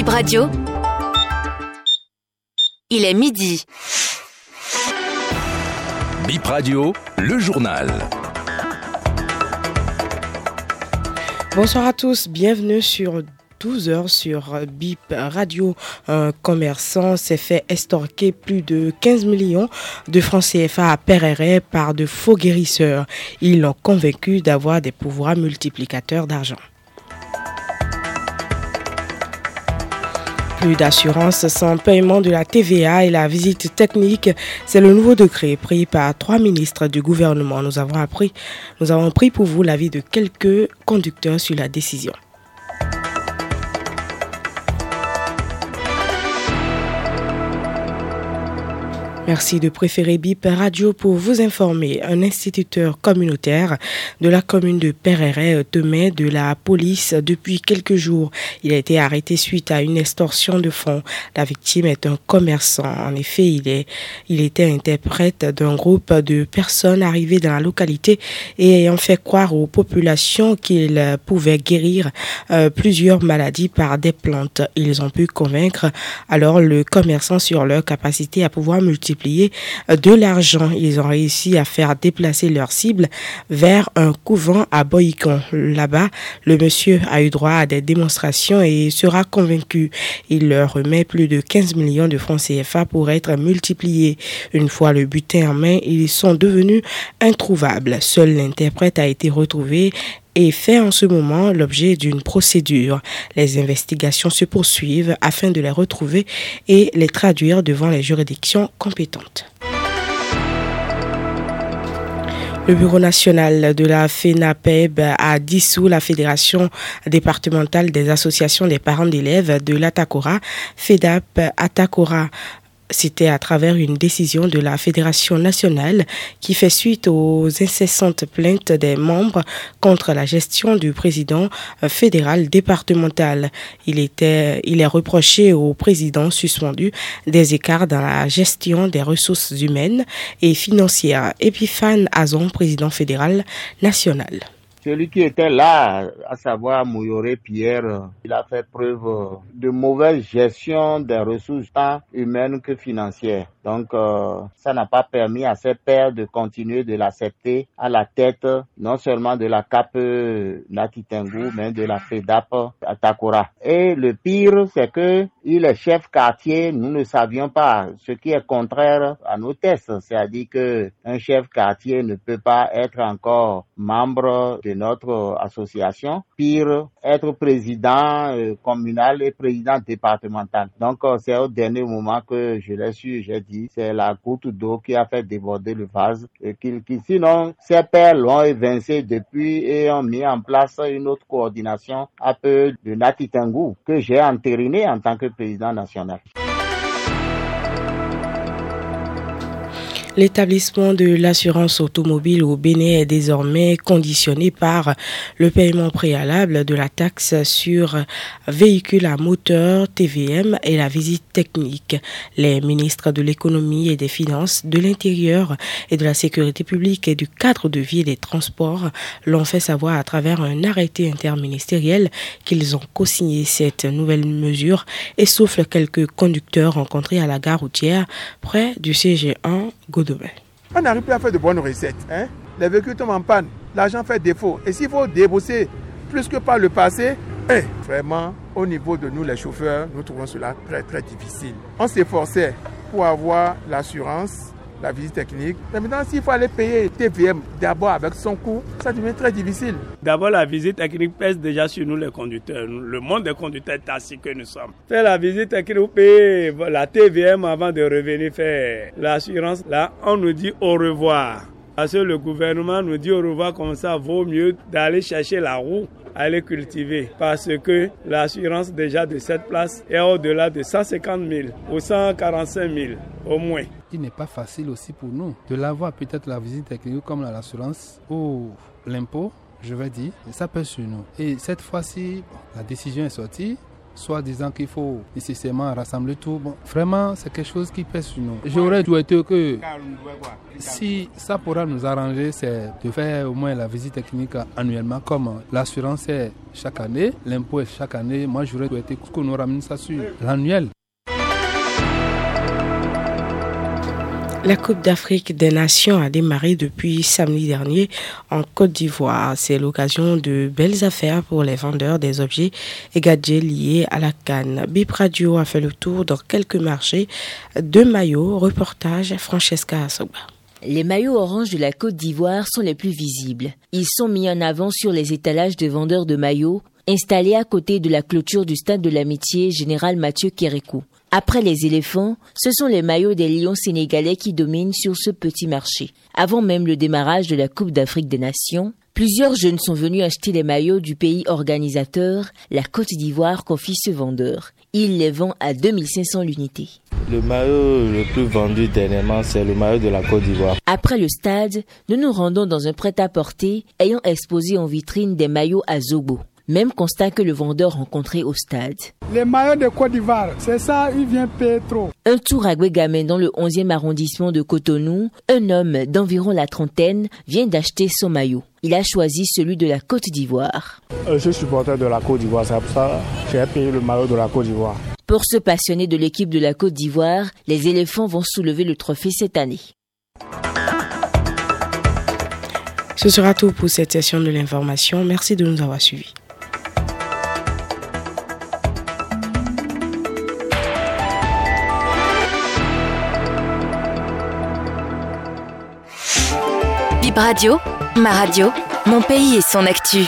Bip Radio. Il est midi. Bip Radio, le journal. Bonsoir à tous, bienvenue sur 12 heures sur BIP Radio. Un commerçant s'est fait estorquer plus de 15 millions de francs CFA à Perret par de faux guérisseurs. Ils l'ont convaincu d'avoir des pouvoirs multiplicateurs d'argent. Plus d'assurance sans paiement de la TVA et la visite technique, c'est le nouveau décret pris par trois ministres du gouvernement. Nous avons appris, nous avons pris pour vous l'avis de quelques conducteurs sur la décision. Merci de préférer BIP Radio pour vous informer. Un instituteur communautaire de la commune de Perret temet de la police depuis quelques jours. Il a été arrêté suite à une extorsion de fonds. La victime est un commerçant. En effet, il, est, il était interprète d'un groupe de personnes arrivées dans la localité et ayant fait croire aux populations qu'il pouvait guérir euh, plusieurs maladies par des plantes. Ils ont pu convaincre alors le commerçant sur leur capacité à pouvoir multiplier de l'argent. Ils ont réussi à faire déplacer leur cible vers un couvent à Boïcon. Là-bas, le monsieur a eu droit à des démonstrations et sera convaincu. Il leur remet plus de 15 millions de francs CFA pour être multipliés. Une fois le butin en main, ils sont devenus introuvables. Seul l'interprète a été retrouvé et fait en ce moment l'objet d'une procédure. Les investigations se poursuivent afin de les retrouver et les traduire devant les juridictions compétentes. Le Bureau national de la FENAPEB a dissous la Fédération départementale des associations des parents d'élèves de l'Atacora. FEDAP Atacora c'était à travers une décision de la Fédération nationale qui fait suite aux incessantes plaintes des membres contre la gestion du président fédéral départemental. Il, était, il est reproché au président suspendu des écarts dans la gestion des ressources humaines et financières. Epiphane Azon, président fédéral national. Celui qui était là, à savoir Mouyoré Pierre, il a fait preuve de mauvaise gestion des ressources tant humaines que financières. Donc, euh, ça n'a pas permis à ses pairs de continuer de l'accepter à la tête non seulement de la CAP Natitengu, mais de la FEDAP Atakora. Et le pire, c'est que il est chef quartier, nous ne savions pas, ce qui est contraire à nos tests. C'est-à-dire que un chef quartier ne peut pas être encore membre de notre association. Pire, être président euh, communal et président départemental. Donc, euh, c'est au dernier moment que je l'ai su, j'ai dit, c'est la goutte d'eau qui a fait déborder le vase. Et qu'il, sinon, ses pères l'ont évincé depuis et ont mis en place une autre coordination à peu de Que j'ai entériné en tant que président national. L'établissement de l'assurance automobile au Bénin est désormais conditionné par le paiement préalable de la taxe sur véhicules à moteur TVM et la visite technique. Les ministres de l'économie et des finances, de l'intérieur et de la sécurité publique et du cadre de vie et des transports l'ont fait savoir à travers un arrêté interministériel qu'ils ont co-signé cette nouvelle mesure et souffle quelques conducteurs rencontrés à la gare routière près du CG1 on n'arrive plus à faire de bonnes recettes. Hein? Les véhicules tombent en panne, l'argent fait défaut. Et s'il faut débourser plus que par le passé, eh, vraiment, au niveau de nous les chauffeurs, nous trouvons cela très très difficile. On s'efforçait pour avoir l'assurance la visite technique. Mais maintenant, s'il faut aller payer TVM d'abord avec son coût, ça devient très difficile. D'abord, la visite technique pèse déjà sur nous les conducteurs. Le monde des conducteurs est assis que nous sommes. Faire la visite technique, vous payez la TVM avant de revenir faire l'assurance. Là, on nous dit au revoir. Parce que le gouvernement nous dit au revoir comme ça, vaut mieux d'aller chercher la roue aller cultiver parce que l'assurance déjà de cette place est au-delà de 150 000 ou 145 000 au moins. Il n'est pas facile aussi pour nous de l'avoir peut-être la visite technique comme l'assurance ou l'impôt, je vais dire, ça pèse sur nous. Et cette fois-ci, la décision est sortie soit disant qu'il faut nécessairement rassembler tout. Bon, vraiment, c'est quelque chose qui pèse sur nous. J'aurais souhaité que si ça pourra nous arranger, c'est de faire au moins la visite technique annuellement, comme l'assurance est chaque année, l'impôt est chaque année. Moi, j'aurais souhaité qu'on nous ramène ça sur l'annuel. La Coupe d'Afrique des Nations a démarré depuis samedi dernier en Côte d'Ivoire. C'est l'occasion de belles affaires pour les vendeurs des objets et gadgets liés à la canne. Bip Radio a fait le tour dans quelques marchés de maillots. Reportage Francesca Asogba. Les maillots orange de la Côte d'Ivoire sont les plus visibles. Ils sont mis en avant sur les étalages de vendeurs de maillots installés à côté de la clôture du stade de l'amitié général Mathieu Kérékou. Après les éléphants, ce sont les maillots des lions sénégalais qui dominent sur ce petit marché. Avant même le démarrage de la Coupe d'Afrique des Nations, plusieurs jeunes sont venus acheter les maillots du pays organisateur, la Côte d'Ivoire confie ce vendeur. Il les vend à 2500 l'unité. Le maillot le plus vendu dernièrement, c'est le maillot de la Côte d'Ivoire. Après le stade, nous nous rendons dans un prêt-à-porter ayant exposé en vitrine des maillots à Zobo. Même constat que le vendeur rencontré au stade. Les maillots de Côte d'Ivoire, c'est ça, il vient payer trop. Un tour à Guégamé dans le 11e arrondissement de Cotonou, un homme d'environ la trentaine vient d'acheter son maillot. Il a choisi celui de la Côte d'Ivoire. Euh, je suis supporter de la Côte d'Ivoire, c'est pour ça que j'ai payé le maillot de la Côte d'Ivoire. Pour ce passionné de l'équipe de la Côte d'Ivoire, les éléphants vont soulever le trophée cette année. Ce sera tout pour cette session de l'information. Merci de nous avoir suivis. Radio, ma radio, mon pays et son actu.